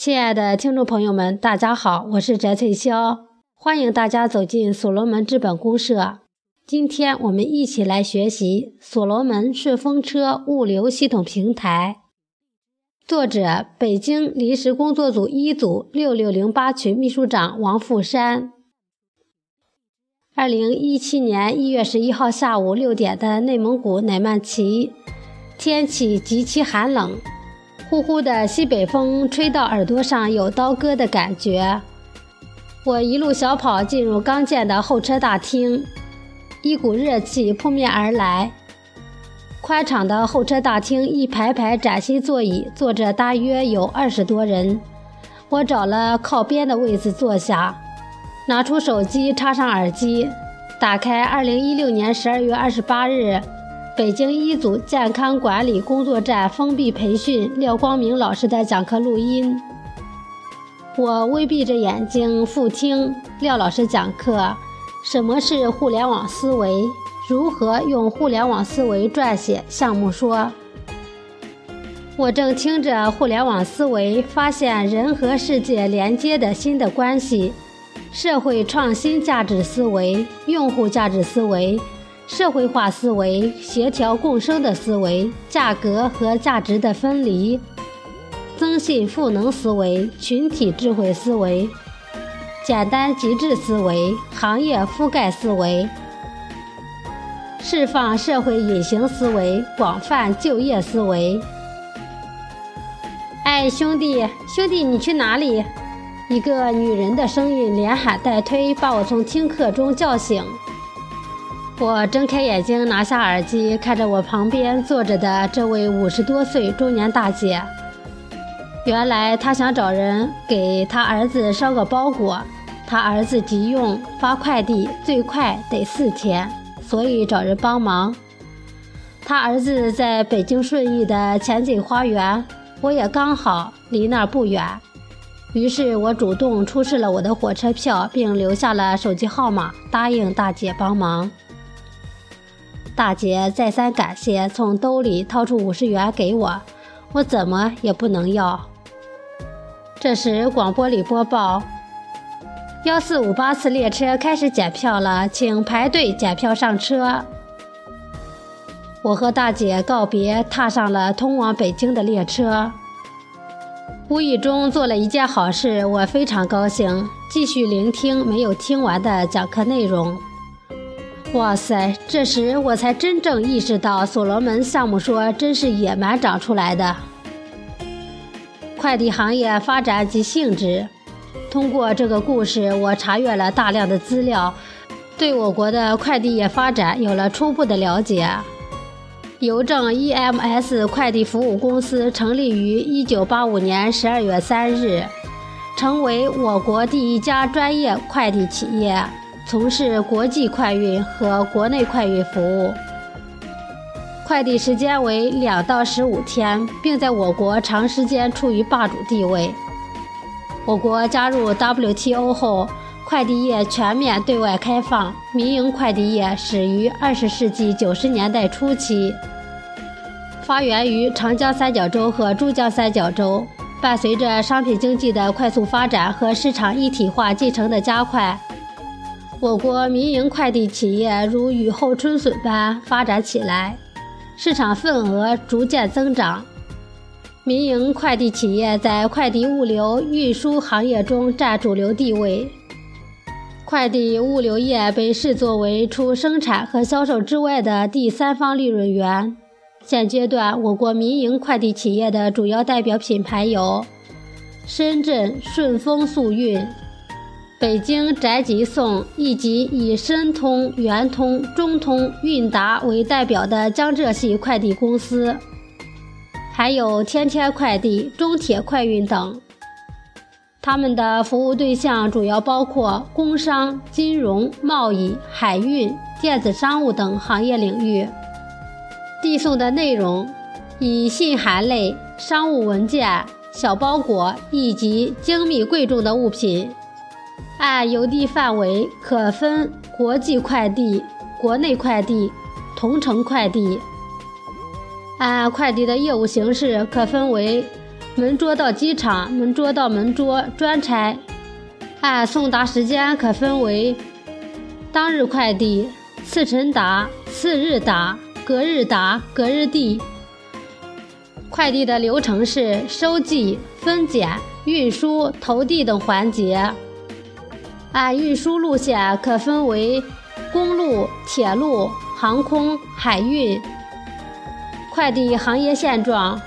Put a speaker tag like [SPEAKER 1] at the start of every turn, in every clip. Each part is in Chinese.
[SPEAKER 1] 亲爱的听众朋友们，大家好，我是翟翠霄，欢迎大家走进所罗门资本公社。今天我们一起来学习所罗门顺风车物流系统平台。作者：北京临时工作组一组六六零八群秘书长王富山。二零一七年一月十一号下午六点的内蒙古乃曼旗，天气极其寒冷。呼呼的西北风吹到耳朵上，有刀割的感觉。我一路小跑进入刚建的候车大厅，一股热气扑面而来。宽敞的候车大厅，一排排崭新座椅，坐着大约有二十多人。我找了靠边的位子坐下，拿出手机插上耳机，打开二零一六年十二月二十八日。北京一组健康管理工作站封闭培训廖光明老师的讲课录音。我微闭着眼睛复听廖老师讲课。什么是互联网思维？如何用互联网思维撰写项目说？我正听着互联网思维，发现人和世界连接的新的关系：社会创新价值思维、用户价值思维。社会化思维、协调共生的思维、价格和价值的分离、增信赋能思维、群体智慧思维、简单极致思维、行业覆盖思维、释放社会隐形思维、广泛就业思维。哎，兄弟，兄弟，你去哪里？一个女人的声音连喊带推，把我从听课中叫醒。我睁开眼睛，拿下耳机，看着我旁边坐着的这位五十多岁中年大姐。原来她想找人给她儿子捎个包裹，她儿子急用，发快递最快得四天，所以找人帮忙。她儿子在北京顺义的前景花园，我也刚好离那儿不远，于是我主动出示了我的火车票，并留下了手机号码，答应大姐帮忙。大姐再三感谢，从兜里掏出五十元给我，我怎么也不能要。这时广播里播报：幺四五八次列车开始检票了，请排队检票上车。我和大姐告别，踏上了通往北京的列车。无意中做了一件好事，我非常高兴，继续聆听没有听完的讲课内容。哇塞！这时我才真正意识到，所罗门项目说真是野蛮长出来的。快递行业发展及性质。通过这个故事，我查阅了大量的资料，对我国的快递业发展有了初步的了解。邮政 EMS 快递服务公司成立于1985年12月3日，成为我国第一家专业快递企业。从事国际快运和国内快运服务，快递时间为两到十五天，并在我国长时间处于霸主地位。我国加入 WTO 后，快递业全面对外开放，民营快递业始于二十世纪九十年代初期，发源于长江三角洲和珠江三角洲。伴随着商品经济的快速发展和市场一体化进程的加快。我国民营快递企业如雨后春笋般发展起来，市场份额逐渐增长。民营快递企业在快递物流运输行业中占主流地位。快递物流业被视作为除生产和销售之外的第三方利润源。现阶段，我国民营快递企业的主要代表品牌有：深圳顺丰速运。北京宅急送以及以申通、圆通、中通、韵达为代表的江浙系快递公司，还有天天快递、中铁快运等。他们的服务对象主要包括工商、金融、贸易、海运、电子商务等行业领域。递送的内容以信函类、商务文件、小包裹以及精密贵重的物品。按邮递范围可分国际快递、国内快递、同城快递。按快递的业务形式可分为门桌到机场，门桌到门桌，专差。按送达时间可分为当日快递、次晨达、次日达、隔日达、隔日递。快递的流程是收寄、分拣、运输、投递等环节。按运输路线可分为公路、铁路、航空、海运。快递行业现状：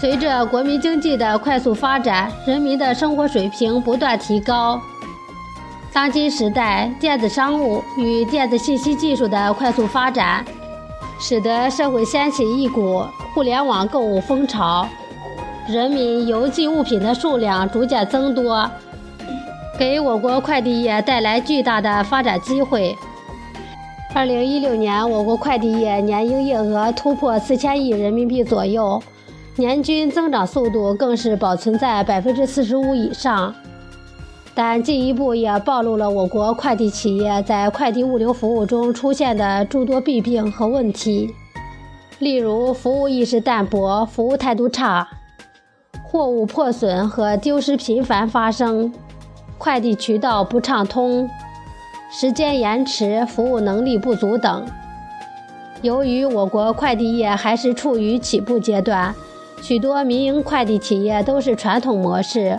[SPEAKER 1] 随着国民经济的快速发展，人民的生活水平不断提高。当今时代，电子商务与电子信息技术的快速发展，使得社会掀起一股互联网购物风潮，人民邮寄物品的数量逐渐增多，给我国快递业带来巨大的发展机会。二零一六年，我国快递业年营业额突破四千亿人民币左右，年均增长速度更是保存在百分之四十五以上。但进一步也暴露了我国快递企业在快递物流服务中出现的诸多弊病和问题，例如服务意识淡薄、服务态度差、货物破损和丢失频繁发生、快递渠道不畅通。时间延迟、服务能力不足等。由于我国快递业还是处于起步阶段，许多民营快递企业都是传统模式，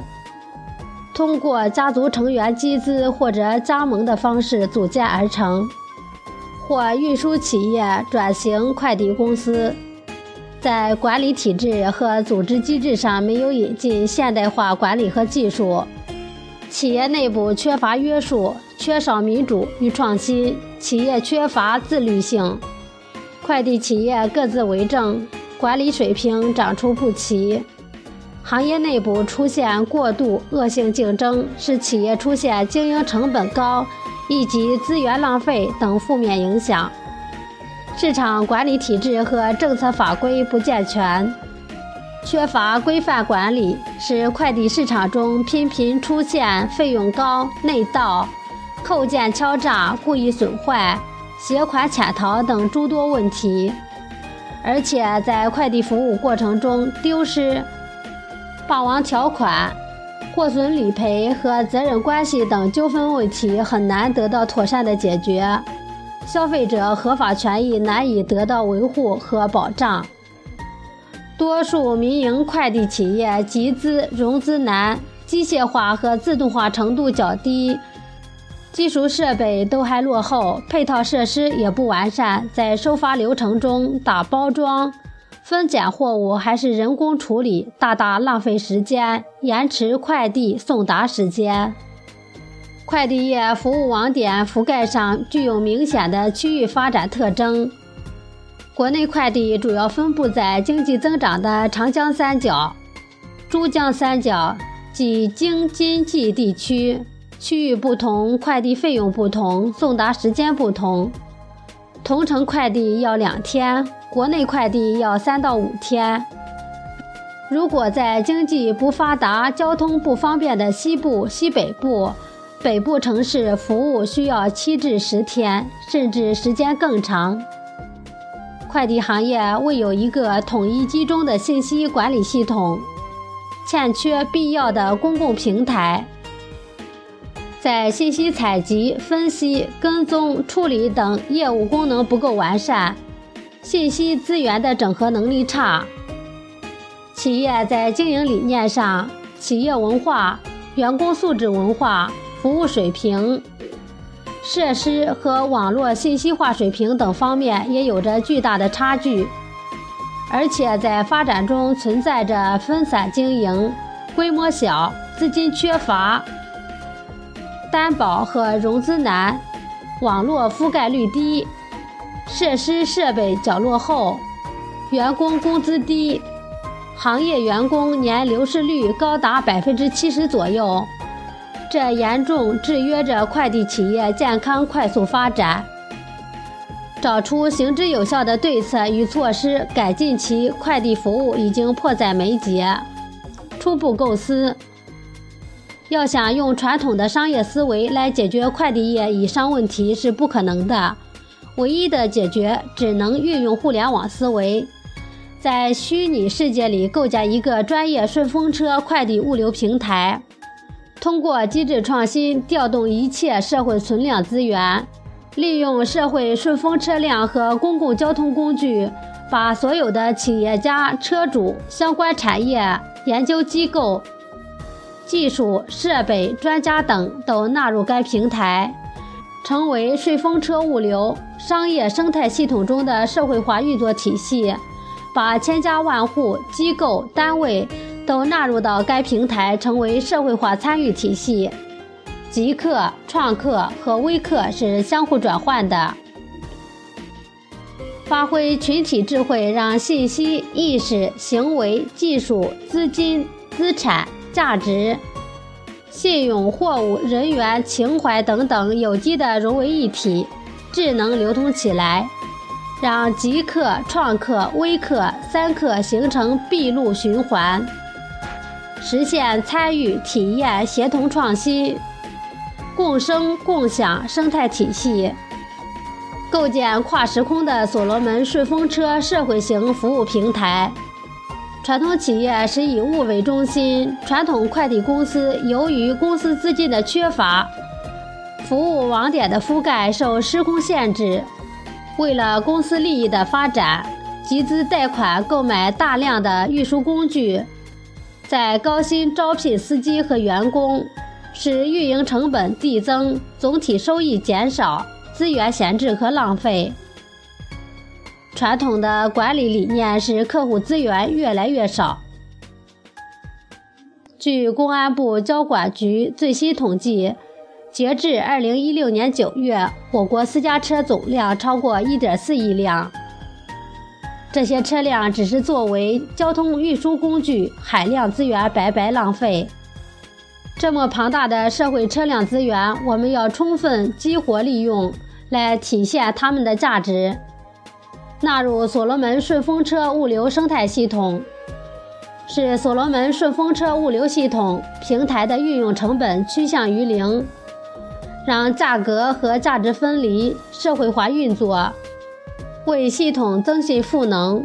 [SPEAKER 1] 通过家族成员集资或者加盟的方式组建而成，或运输企业转型快递公司，在管理体制和组织机制上没有引进现代化管理和技术。企业内部缺乏约束，缺少民主与创新，企业缺乏自律性，快递企业各自为政，管理水平长出不齐，行业内部出现过度恶性竞争，使企业出现经营成本高以及资源浪费等负面影响，市场管理体制和政策法规不健全。缺乏规范管理，使快递市场中频频出现费用高、内盗、扣件敲诈、故意损坏、携款潜逃等诸多问题，而且在快递服务过程中丢失、霸王条款、货损理赔和责任关系等纠纷问题很难得到妥善的解决，消费者合法权益难以得到维护和保障。多数民营快递企业集资融资难，机械化和自动化程度较低，基础设备都还落后，配套设施也不完善，在收发流程中打包装、分拣货物还是人工处理，大大浪费时间，延迟快递送达时间。快递业服务网点覆盖上具有明显的区域发展特征。国内快递主要分布在经济增长的长江三角、珠江三角及京津冀地区，区域不同，快递费用不同，送达时间不同。同城快递要两天，国内快递要三到五天。如果在经济不发达、交通不方便的西部、西北部、北部城市，服务需要七至十天，甚至时间更长。快递行业未有一个统一集中的信息管理系统，欠缺必要的公共平台，在信息采集、分析、跟踪、处理等业务功能不够完善，信息资源的整合能力差。企业在经营理念上、企业文化、员工素质文化、服务水平。设施和网络信息化水平等方面也有着巨大的差距，而且在发展中存在着分散经营、规模小、资金缺乏、担保和融资难、网络覆盖率低、设施设备较落后、员工工资低、行业员工年流失率高达百分之七十左右。这严重制约着快递企业健康快速发展。找出行之有效的对策与措施，改进其快递服务已经迫在眉睫。初步构思：要想用传统的商业思维来解决快递业以上问题是不可能的，唯一的解决只能运用互联网思维。在虚拟世界里构建一个专业顺风车快递物流平台，通过机制创新，调动一切社会存量资源，利用社会顺风车辆和公共交通工具，把所有的企业家、车主、相关产业、研究机构、技术、设备、专家等都纳入该平台，成为顺风车物流商业生态系统中的社会化运作体系。把千家万户、机构、单位都纳入到该平台，成为社会化参与体系。极客、创客和微客是相互转换的，发挥群体智慧，让信息、意识、行为、技术、资金、资产、价值、信用、货物、人员、情怀等等有机的融为一体，智能流通起来。让极客、创客、微客三客形成闭路循环，实现参与、体验、协同创新、共生共享生态体系，构建跨时空的所罗门顺风车社会型服务平台。传统企业是以物为中心，传统快递公司由于公司资金的缺乏，服务网点的覆盖受时空限制。为了公司利益的发展，集资贷款购买大量的运输工具，在高薪招聘司机和员工，使运营成本递增，总体收益减少，资源闲置和浪费。传统的管理理念是客户资源越来越少。据公安部交管局最新统计。截至二零一六年九月，我国私家车总量超过一点四亿辆。这些车辆只是作为交通运输工具，海量资源白白浪费。这么庞大的社会车辆资源，我们要充分激活利用，来体现它们的价值。纳入所罗门顺风车物流生态系统，使所罗门顺风车物流系统平台的运用成本趋向于零。让价格和价值分离、社会化运作，为系统增信赋能。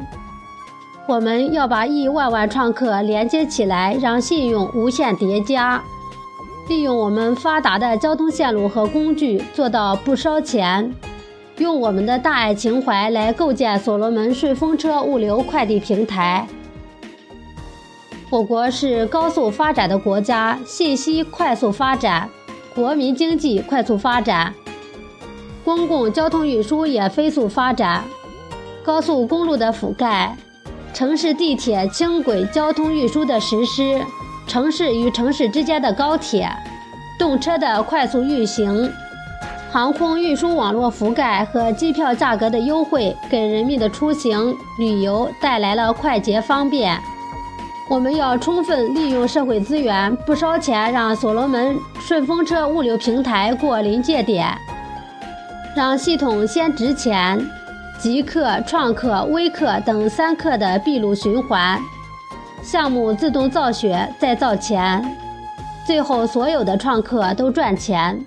[SPEAKER 1] 我们要把亿万万创客连接起来，让信用无限叠加。利用我们发达的交通线路和工具，做到不烧钱。用我们的大爱情怀来构建所罗门顺风车物流快递平台。我国是高速发展的国家，信息快速发展。国民经济快速发展，公共交通运输也飞速发展，高速公路的覆盖，城市地铁轻轨交通运输的实施，城市与城市之间的高铁、动车的快速运行，航空运输网络覆盖和机票价格的优惠，给人民的出行旅游带来了快捷方便。我们要充分利用社会资源，不烧钱，让所罗门顺风车物流平台过临界点，让系统先值钱，极客、创客、微客等三客的闭路循环，项目自动造血再造钱，最后所有的创客都赚钱。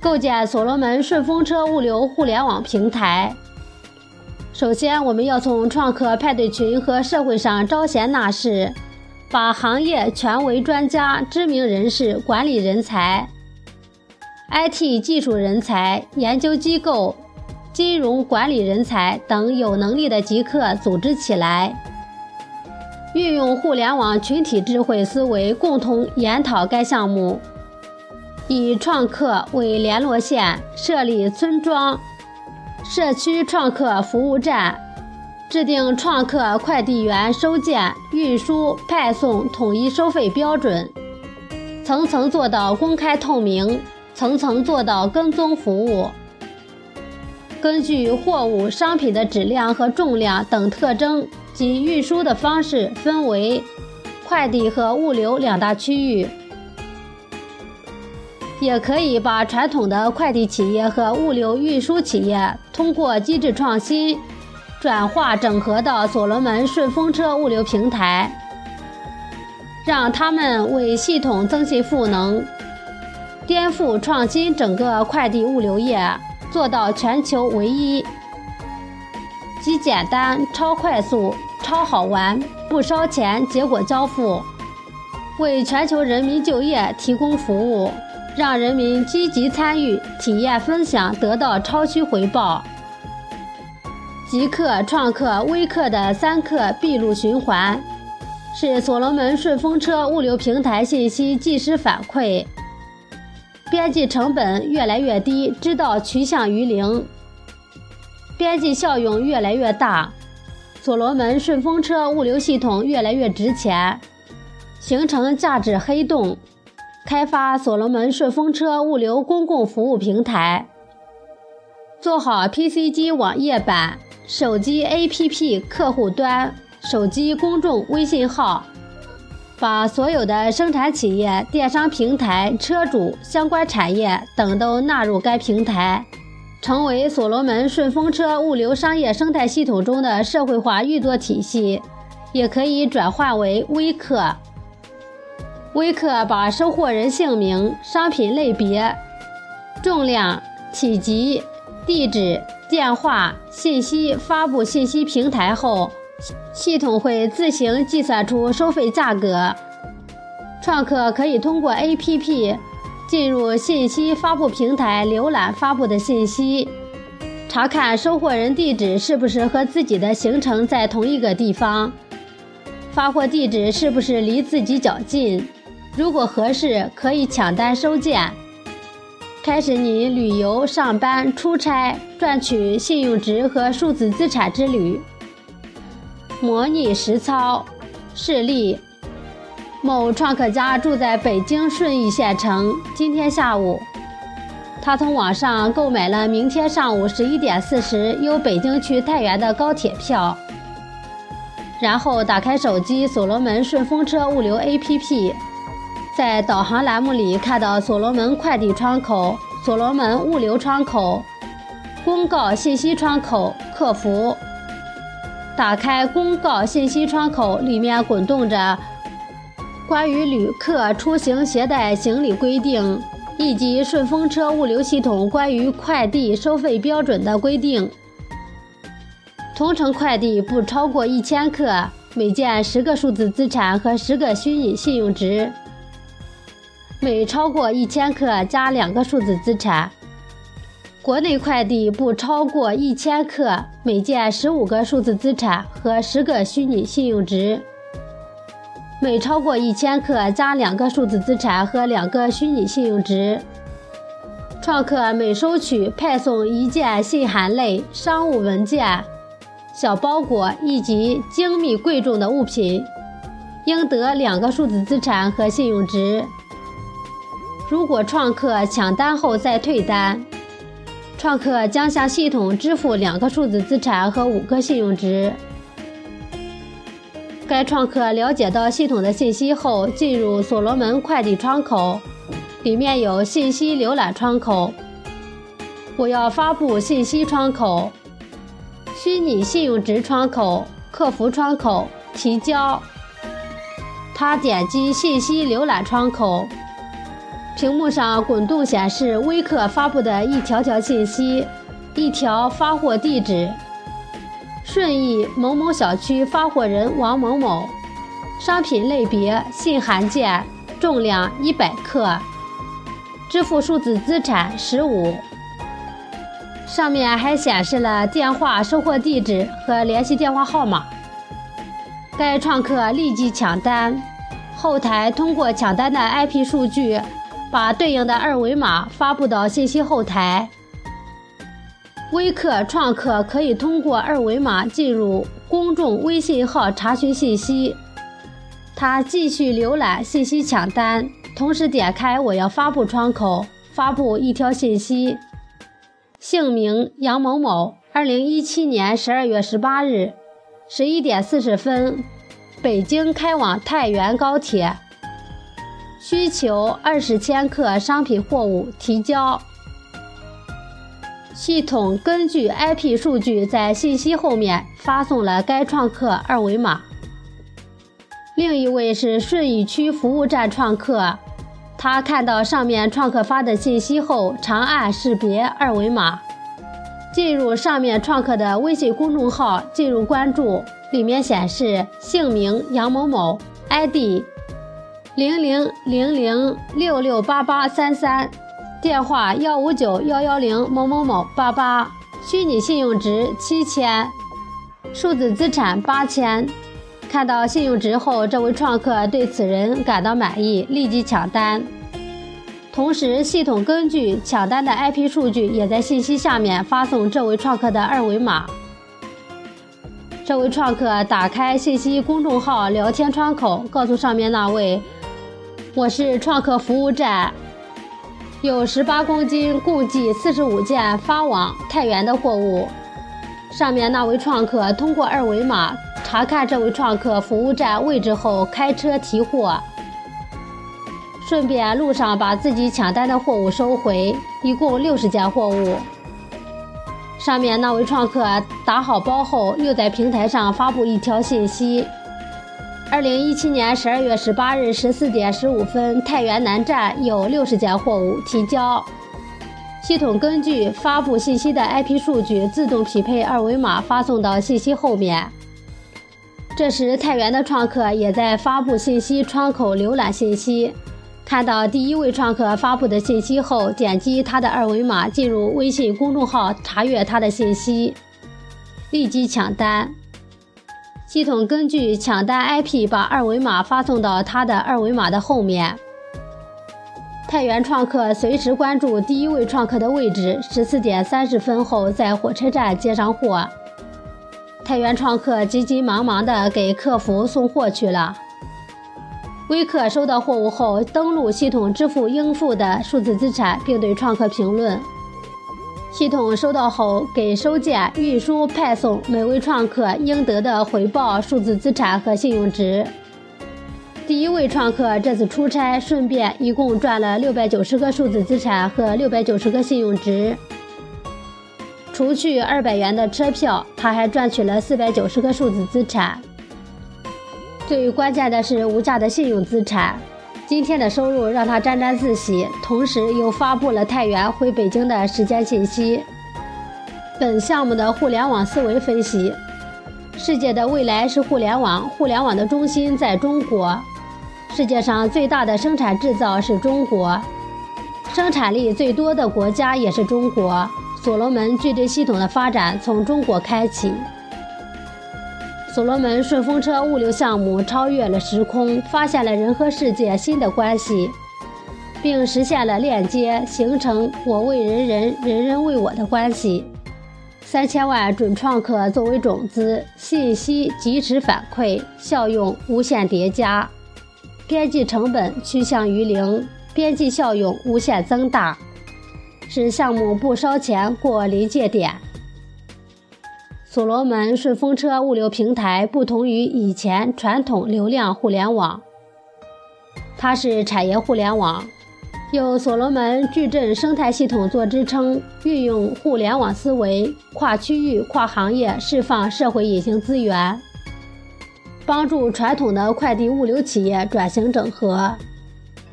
[SPEAKER 1] 构建所罗门顺风车物流互联网平台。首先，我们要从创客派对群和社会上招贤纳士，把行业权威专家、知名人士、管理人才、IT 技术人才、研究机构、金融管理人才等有能力的极客组织起来，运用互联网群体智慧思维，共同研讨该项目，以创客为联络线，设立村庄。社区创客服务站，制定创客快递员收件、运输、派送统一收费标准，层层做到公开透明，层层做到跟踪服务。根据货物、商品的质量和重量等特征及运输的方式，分为快递和物流两大区域。也可以把传统的快递企业和物流运输企业通过机制创新，转化整合到所罗门顺风车物流平台，让他们为系统增信赋能，颠覆创新整个快递物流业，做到全球唯一。极简单、超快速、超好玩，不烧钱，结果交付，为全球人民就业提供服务，让人民积极参与、体验分享，得到超需回报。极客、创客、微客的三客闭路循环，是所罗门顺风车物流平台信息即时反馈。编辑成本越来越低，知道趋向于零，编辑效用越来越大，所罗门顺风车物流系统越来越值钱，形成价值黑洞，开发所罗门顺风车物流公共服务平台，做好 PC 机网页版、手机 APP 客户端、手机公众微信号。把所有的生产企业、电商平台、车主、相关产业等都纳入该平台，成为所罗门顺风车物流商业生态系统中的社会化运作体系，也可以转化为微客。微客把收货人姓名、商品类别、重量、体积、地址、电话信息发布信息平台后。系统会自行计算出收费价格。创客可以通过 APP 进入信息发布平台浏览发布的信息，查看收货人地址是不是和自己的行程在同一个地方，发货地址是不是离自己较近。如果合适，可以抢单收件，开始你旅游、上班、出差、赚取信用值和数字资产之旅。模拟实操示例：某创客家住在北京顺义县城。今天下午，他从网上购买了明天上午十一点四十由北京去太原的高铁票，然后打开手机所罗门顺风车物流 APP，在导航栏目里看到所罗门快递窗口、所罗门物流窗口、公告信息窗口、客服。打开公告信息窗口，里面滚动着关于旅客出行携带行李规定，以及顺风车物流系统关于快递收费标准的规定。同城快递不超过一千克，每件十个数字资产和十个虚拟信用值；每超过一千克加两个数字资产。国内快递不超过一千克，每件十五个数字资产和十个虚拟信用值；每超过一千克加两个数字资产和两个虚拟信用值。创客每收取派送一件信函类商务文件、小包裹以及精密贵重的物品，应得两个数字资产和信用值。如果创客抢单后再退单，创客将向系统支付两个数字资产和五个信用值。该创客了解到系统的信息后，进入所罗门快递窗口，里面有信息浏览窗口。我要发布信息窗口、虚拟信用值窗口、客服窗口、提交。他点击信息浏览窗口。屏幕上滚动显示微客发布的一条条信息：一条发货地址，顺义某某小区发货人王某某，商品类别信函件，重量一百克，支付数字资产十五。上面还显示了电话、收货地址和联系电话号码。该创客立即抢单，后台通过抢单的 IP 数据。把对应的二维码发布到信息后台。微客创客可以通过二维码进入公众微信号查询信息。他继续浏览信息抢单，同时点开“我要发布”窗口，发布一条信息：姓名杨某某，二零一七年十二月十八日十一点四十分，北京开往太原高铁。需求二十千克商品货物提交。系统根据 IP 数据在信息后面发送了该创客二维码。另一位是顺义区服务站创客，他看到上面创客发的信息后，长按识别二维码，进入上面创客的微信公众号，进入关注，里面显示姓名杨某某，ID 零零零零六六八八三三，电话幺五九幺幺零某某某八八，虚拟信用值七千，数字资产八千。看到信用值后，这位创客对此人感到满意，立即抢单。同时，系统根据抢单的 IP 数据，也在信息下面发送这位创客的二维码。这位创客打开信息公众号聊天窗口，告诉上面那位：“我是创客服务站，有十八公斤，共计四十五件发往太原的货物。”上面那位创客通过二维码查看这位创客服务站位置后，开车提货。顺便路上把自己抢单的货物收回，一共六十件货物。上面那位创客打好包后，又在平台上发布一条信息：二零一七年十二月十八日十四点十五分，太原南站有六十件货物提交。系统根据发布信息的 IP 数据，自动匹配二维码发送到信息后面。这时，太原的创客也在发布信息窗口浏览信息。看到第一位创客发布的信息后，点击他的二维码进入微信公众号查阅他的信息，立即抢单。系统根据抢单 IP 把二维码发送到他的二维码的后面。太原创客随时关注第一位创客的位置，十四点三十分后在火车站接上货。太原创客急急忙忙地给客服送货去了。微客收到货物后，登录系统支付应付的数字资产，并对创客评论。系统收到后，给收件、运输、派送每位创客应得的回报数字资产和信用值。第一位创客这次出差，顺便一共赚了六百九十个数字资产和六百九十个信用值。除去二百元的车票，他还赚取了四百九十个数字资产。最关键的是无价的信用资产，今天的收入让他沾沾自喜，同时又发布了太原回北京的时间信息。本项目的互联网思维分析：世界的未来是互联网，互联网的中心在中国。世界上最大的生产制造是中国，生产力最多的国家也是中国。所罗门矩阵系统的发展从中国开启。所罗门顺风车物流项目超越了时空，发现了人和世界新的关系，并实现了链接，形成我为人人，人人为我的关系。三千万准创客作为种子，信息及时反馈，效用无限叠加，边际成本趋向于零，边际效用无限增大，使项目不烧钱过临界点。所罗门顺风车物流平台不同于以前传统流量互联网，它是产业互联网，有所罗门矩阵生态系统做支撑，运用互联网思维，跨区域、跨行业释放社会隐形资源，帮助传统的快递物流企业转型整合，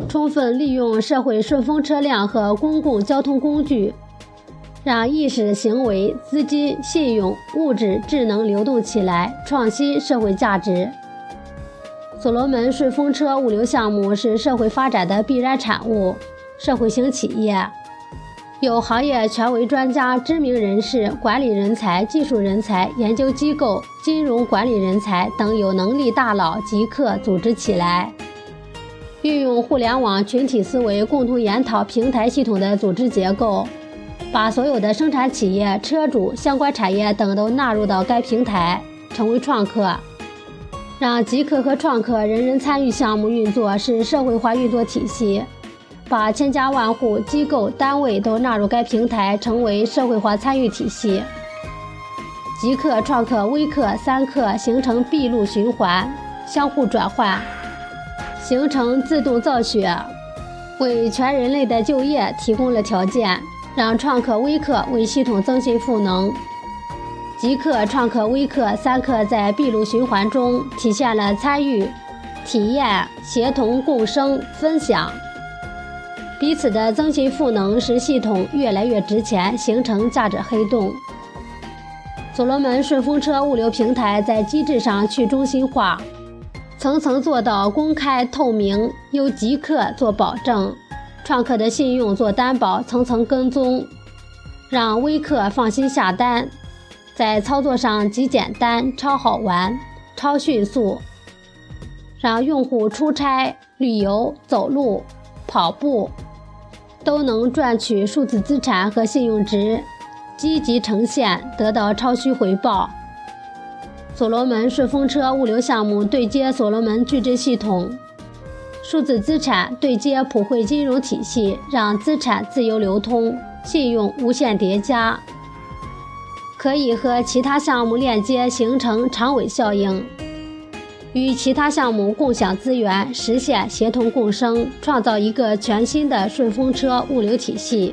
[SPEAKER 1] 充分利用社会顺风车辆和公共交通工具。让意识、行为、资金、信用、物质、智能流动起来，创新社会价值。所罗门顺风车物流项目是社会发展的必然产物。社会型企业有行业权威专家、知名人士、管理人才、技术人才、研究机构、金融管理人才等有能力大佬即刻组织起来，运用互联网群体思维，共同研讨平台系统的组织结构。把所有的生产企业、车主、相关产业等都纳入到该平台，成为创客，让极客和创客人人参与项目运作，是社会化运作体系。把千家万户、机构、单位都纳入该平台，成为社会化参与体系。极客、创客、微客三客形成闭路循环，相互转换，形成自动造血，为全人类的就业提供了条件。让创客、微客为系统增信赋能，极客、创客、微客三客在闭路循环中体现了参与、体验、协同、共生、分享，彼此的增信赋能使系统越来越值钱，形成价值黑洞，所罗门顺风车物流平台在机制上去中心化，层层做到公开透明，由极客做保证，创客的信用做担保，层层跟踪，让微客放心下单。在操作上极简单、超好玩、超迅速，让用户出差、旅游、走路、跑步都能赚取数字资产和信用值。积极呈现，得到超需回报。所罗门顺风车物流项目对接所罗门矩阵系统，数字资产对接普惠金融体系，让资产自由流通，信用无限叠加，可以和其他项目链接，形成长尾效应，与其他项目共享资源，实现协同共生，创造一个全新的顺风车物流体系。